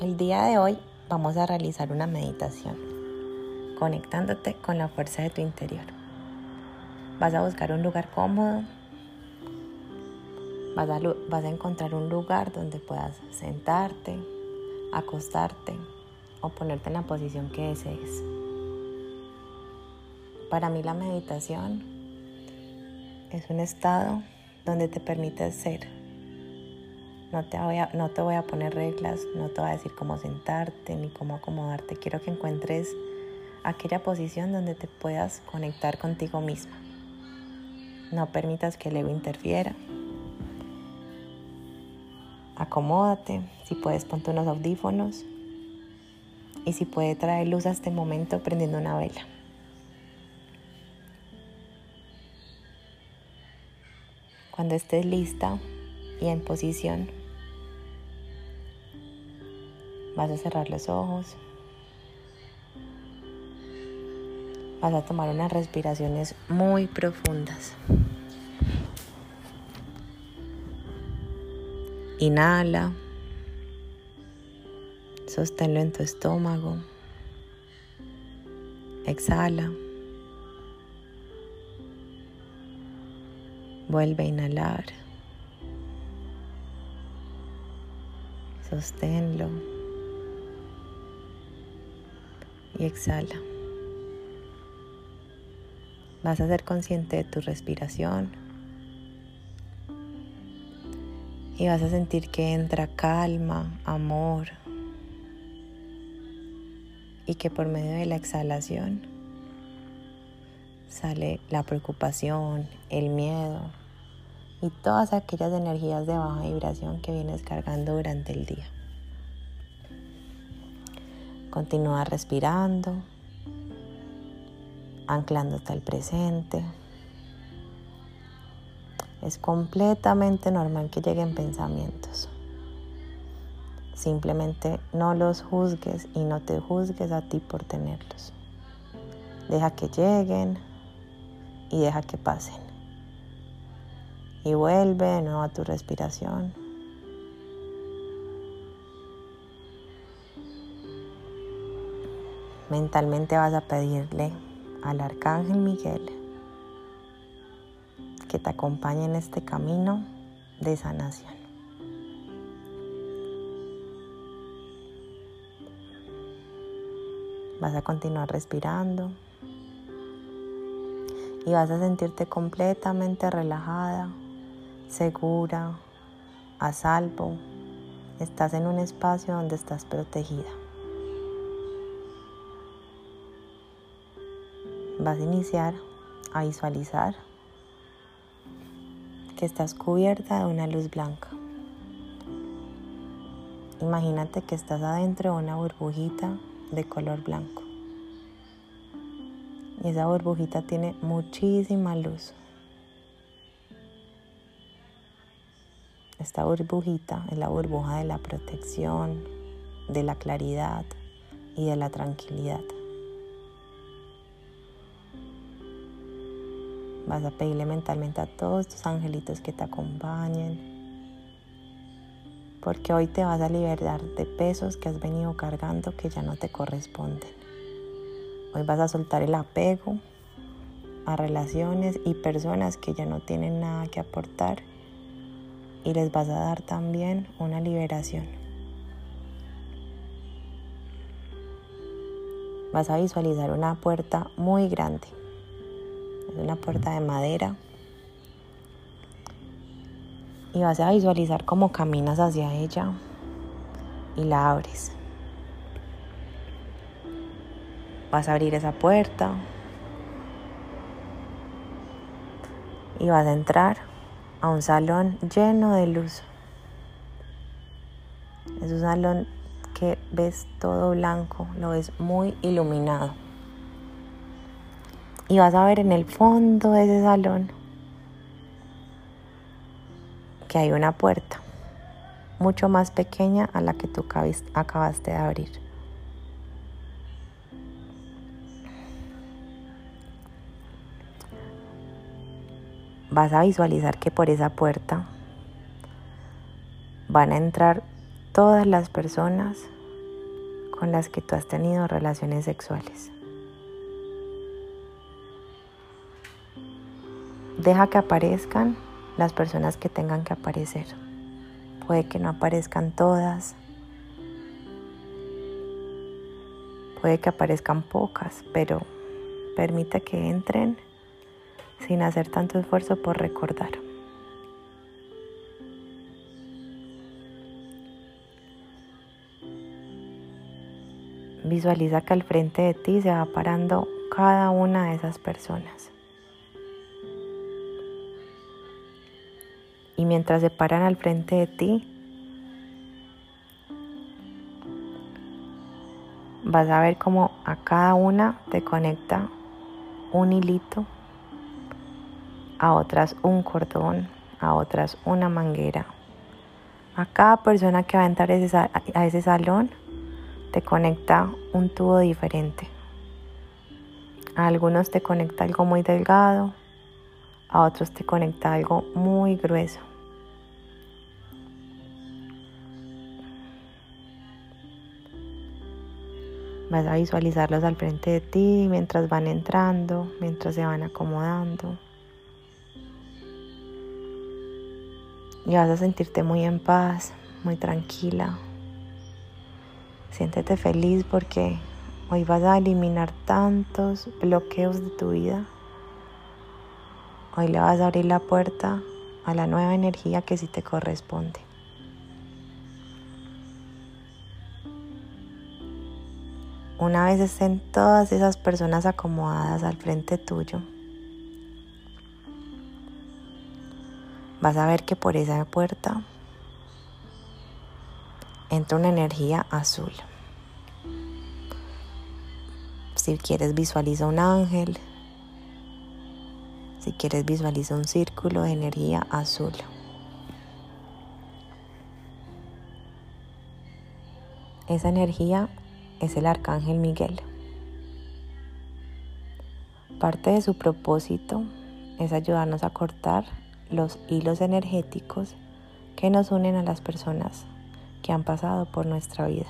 El día de hoy vamos a realizar una meditación, conectándote con la fuerza de tu interior. Vas a buscar un lugar cómodo, vas a, encontrar un lugar donde puedas sentarte, acostarte o ponerte en la posición que desees. Para mí la meditación es un estado donde te permites ser no te, voy a, no te voy a poner reglas, no te voy a decir cómo sentarte ni cómo acomodarte. Quiero que encuentres aquella posición donde te puedas conectar contigo misma. No permitas que el ego interfiera. Acomódate, si puedes ponte unos audífonos y si puede traer luz a este momento prendiendo una vela. Cuando estés lista y en posición, Vas a cerrar los ojos. Vas a tomar unas respiraciones muy profundas. Inhala. Sosténlo en tu estómago. Exhala. Vuelve a inhalar. Sosténlo y exhala. Vas a ser consciente de tu respiración y vas a sentir que entra calma, amor y que por medio de la exhalación sale la preocupación, el miedo y todas aquellas energías de baja vibración que vienes cargando durante el día. Continúa respirando, anclándote al presente. Es completamente normal que lleguen pensamientos. Simplemente no los juzgues y no te juzgues a ti por tenerlos. Deja que lleguen y deja que pasen. Y vuelve de nuevo a tu respiración. Mentalmente vas a pedirle al Arcángel Miguel que te acompañe en este camino de sanación. Vas a continuar respirando y vas a sentirte completamente relajada, segura, a salvo. Estás en un espacio donde estás protegida. Vas a iniciar a visualizar que estás cubierta de una luz blanca. Imagínate que estás adentro de una burbujita de color blanco. Y esa burbujita tiene muchísima luz. Esta burbujita es la burbuja de la protección, de la claridad y de la tranquilidad. Vas a pedirle mentalmente a todos tus angelitos que te acompañen. Porque hoy te vas a liberar de pesos que has venido cargando que ya no te corresponden. Hoy vas a soltar el apego a relaciones y personas que ya no tienen nada que aportar y les vas a dar también una liberación. Vas a visualizar una puerta muy grande una puerta de madera. Y vas a visualizar cómo caminas hacia ella y la abres. Vas a abrir esa puerta y vas a entrar a un salón lleno de luz. Es un salón que ves todo blanco, lo ves muy iluminado. Y vas a ver en el fondo de ese salón que hay una puerta mucho más pequeña a la que tú acabaste de abrir. Vas a visualizar que por esa puerta van a entrar todas las personas con las que tú has tenido relaciones sexuales. Deja que aparezcan las personas que tengan que aparecer. Puede que no aparezcan todas. Puede que aparezcan pocas, pero permite que entren sin hacer tanto esfuerzo por recordar. Visualiza que al frente de ti se va parando cada una de esas personas. Y mientras se paran al frente de ti, vas a ver cómo a cada una te conecta un hilito, a otras un cordón, a otras una manguera. A cada persona que va a entrar a ese salón te conecta un tubo diferente. A algunos te conecta algo muy delgado, a otros te conecta algo muy grueso. Vas a visualizarlos al frente de ti mientras van entrando, mientras se van acomodando. Y vas a sentirte muy en paz, muy tranquila. Siéntete feliz porque hoy vas a eliminar tantos bloqueos de tu vida. Hoy le vas a abrir la puerta a la nueva energía que sí te corresponde. Una vez estén todas esas personas acomodadas al frente tuyo, vas a ver que por esa puerta entra una energía azul. Si quieres visualiza un ángel, si quieres visualiza un círculo de energía azul. Esa energía es el arcángel Miguel. Parte de su propósito es ayudarnos a cortar los hilos energéticos que nos unen a las personas que han pasado por nuestra vida.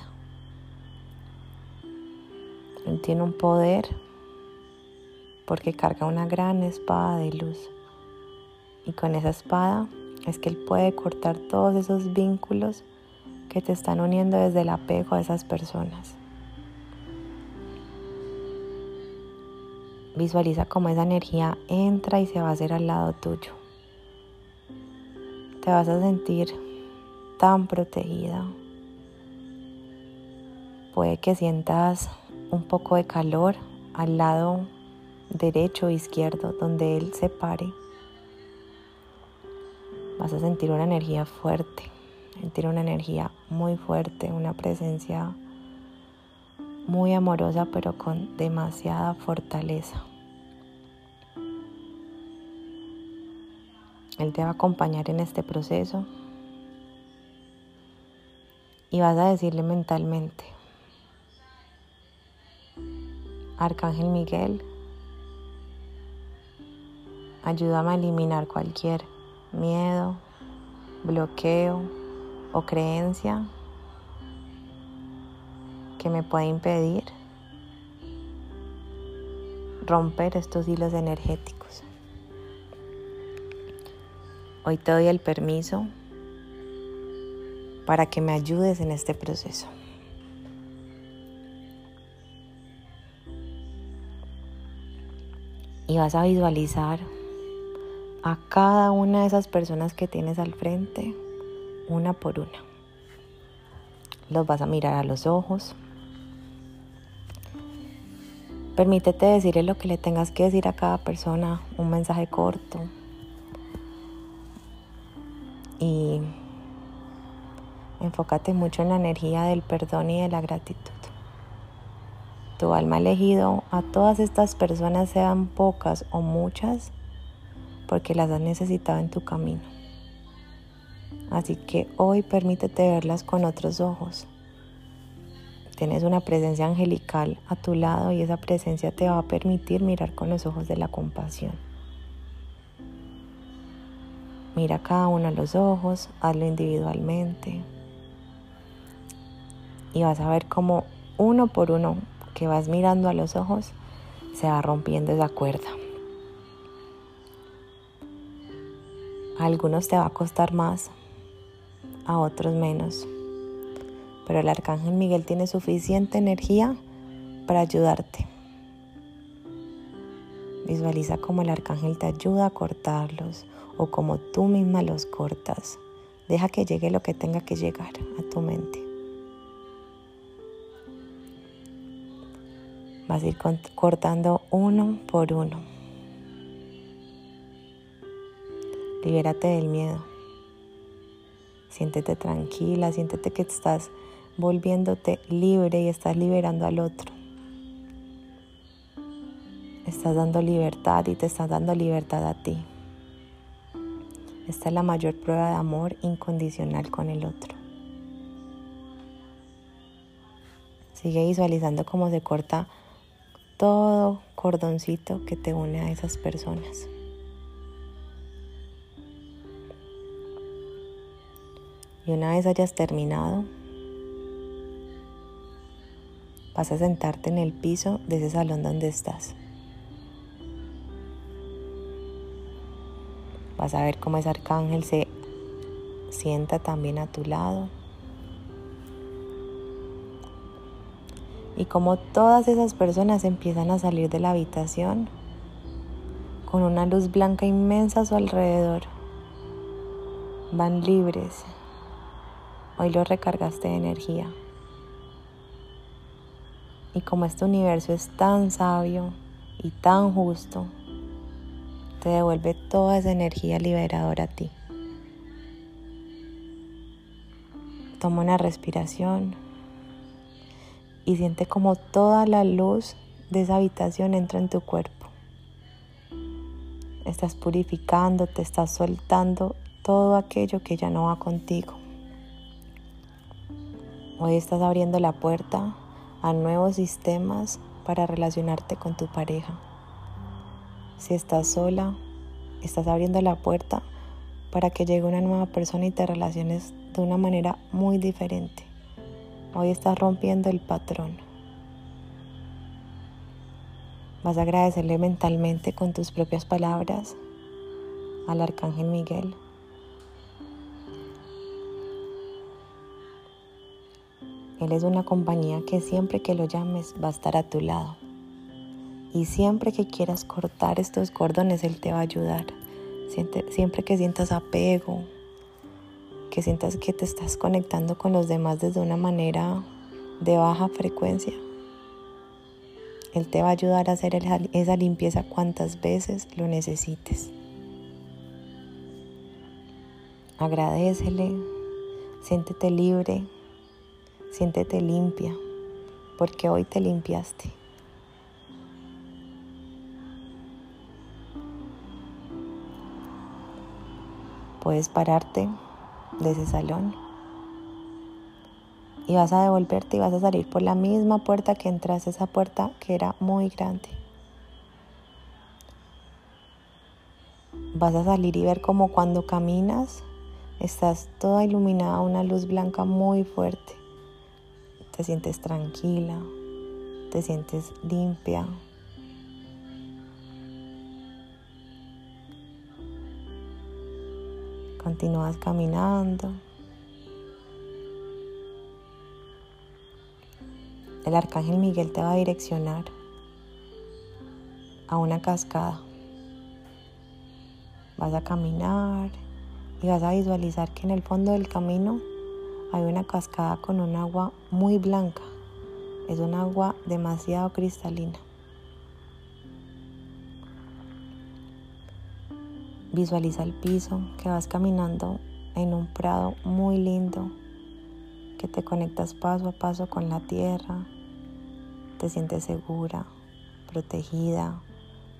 Él tiene un poder porque carga una gran espada de luz y con esa espada es que Él puede cortar todos esos vínculos que te están uniendo desde el apego a esas personas. Visualiza cómo esa energía entra y se va a hacer al lado tuyo. Te vas a sentir tan protegida. Puede que sientas un poco de calor al lado derecho o izquierdo donde él se pare. Vas a sentir una energía fuerte, sentir una energía muy fuerte, una presencia muy amorosa pero con demasiada fortaleza. Él te va a acompañar en este proceso y vas a decirle mentalmente, Arcángel Miguel, ayúdame a eliminar cualquier miedo, bloqueo o creencia que me pueda impedir romper estos hilos energéticos. Hoy te doy el permiso para que me ayudes en este proceso. Y vas a visualizar a cada una de esas personas que tienes al frente, una por una. Los vas a mirar a los ojos. Permítete decirle lo que le tengas que decir a cada persona, un mensaje corto. Y Enfócate mucho en la energía del perdón y de la gratitud. Tu alma ha elegido a todas estas personas, sean pocas o muchas, porque las has necesitado en tu camino. Así que hoy permítete verlas con otros ojos. Tienes una presencia angelical a tu lado y esa presencia te va a permitir mirar con los ojos de la compasión. Mira cada uno a los ojos, hazlo individualmente y vas a ver cómo uno por uno que vas mirando a los ojos, se va rompiendo esa cuerda. A algunos te va a costar más, a otros menos. Pero el arcángel Miguel tiene suficiente energía para ayudarte. Visualiza cómo el arcángel te ayuda a cortarlos o como tú misma los cortas. Deja que llegue lo que tenga que llegar a tu mente. Vas a ir cortando uno por uno. Libérate del miedo. Siéntete tranquila, siéntete que estás volviéndote libre y estás liberando al otro. Estás dando libertad y te estás dando libertad a ti. Esta es la mayor prueba de amor incondicional con el otro. Sigue visualizando cómo se corta todo cordoncito que te une a esas personas. Y una vez hayas terminado, vas a sentarte en el piso de ese salón donde estás. Vas a ver cómo ese arcángel se sienta también a tu lado. Y cómo todas esas personas empiezan a salir de la habitación con una luz blanca inmensa a su alrededor. Van libres, Hoy lo recargaste de energía. Y como este universo es tan sabio y tan justo, te devuelve toda esa energía liberadora a ti. Toma una respiración y siente como toda la luz de esa habitación entra en tu cuerpo. Estás purificando, te estás soltando todo aquello que ya no va contigo. Hoy estás abriendo la puerta a nuevos sistemas para relacionarte con tu pareja. Si estás sola, estás abriendo la puerta para que llegue una nueva persona y te relaciones de una manera muy diferente. Hoy estás rompiendo el patrón. Vas a agradecerle mentalmente con tus propias palabras al Arcángel Miguel Él es una compañía que siempre que lo llames va a estar a tu lado. Y siempre que quieras cortar estos cordones, Él te va a ayudar. Siempre que sientas apego, que sientas que te estás conectando con los demás desde una manera de baja frecuencia, Él te va a ayudar a hacer esa limpieza cuantas veces lo necesites. Agradecele, siéntete libre, Siéntete limpia, porque hoy te limpiaste. Puedes pararte de ese salón y vas a devolverte y vas a salir por la misma puerta que entraste, esa puerta que era muy grande. Vas a salir y ver como cuando caminas estás toda iluminada, una luz blanca muy fuerte te sientes tranquila, te sientes limpia. Continúas caminando. El arcángel Miguel te va a direccionar a una cascada. Vas a caminar y vas a visualizar que en el fondo del camino hay una cascada con un agua muy blanca. Es un agua demasiado cristalina. Visualiza el piso, que vas caminando en un prado muy lindo, que te conectas paso a paso con la tierra, te sientes segura, protegida,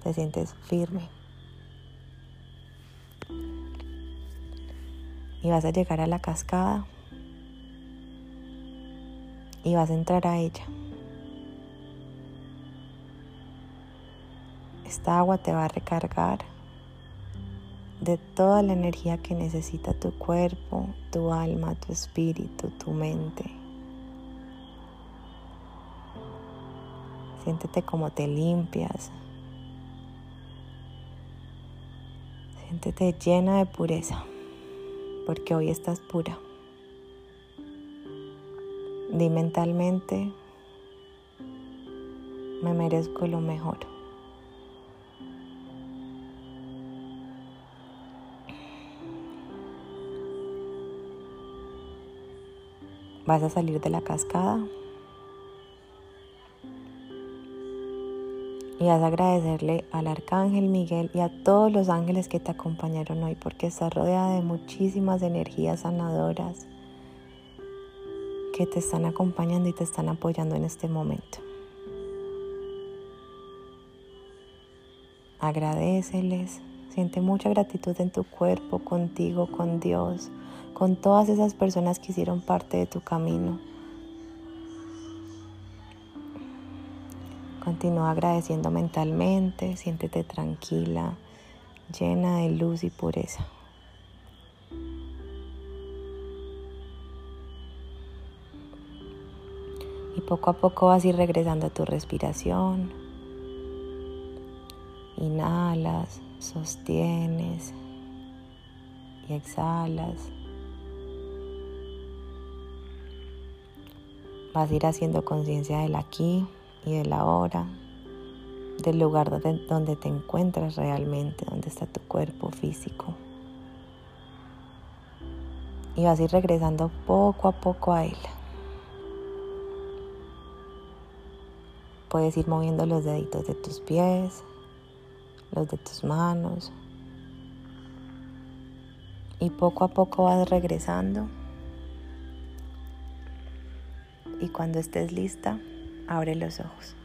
te sientes firme. Y vas a llegar a la cascada y vas a entrar a ella. Esta agua te va a recargar de toda la energía que necesita tu cuerpo, tu alma, tu espíritu, tu mente. Siéntete como te limpias. Siéntete llena de pureza, porque hoy estás pura. Di mentalmente, me merezco lo mejor. Vas a salir de la cascada. Y vas a agradecerle al arcángel Miguel y a todos los ángeles que te acompañaron hoy porque estás rodeada de muchísimas energías sanadoras que te están acompañando y te están apoyando en este momento. Agradeceles, siente mucha gratitud en tu cuerpo, contigo, con Dios, con todas esas personas que hicieron parte de tu camino. Continúa agradeciendo mentalmente, siéntete tranquila, llena de luz y pureza. Y poco a poco vas a ir regresando a tu respiración. Inhalas, sostienes y exhalas. Vas a ir haciendo conciencia del aquí y del ahora, del lugar donde, te encuentras realmente, donde está tu cuerpo físico. Y vas a ir regresando poco a poco a él. Puedes ir moviendo los deditos de tus pies, los de tus manos. Y poco a poco vas regresando y cuando estés lista, abre los ojos.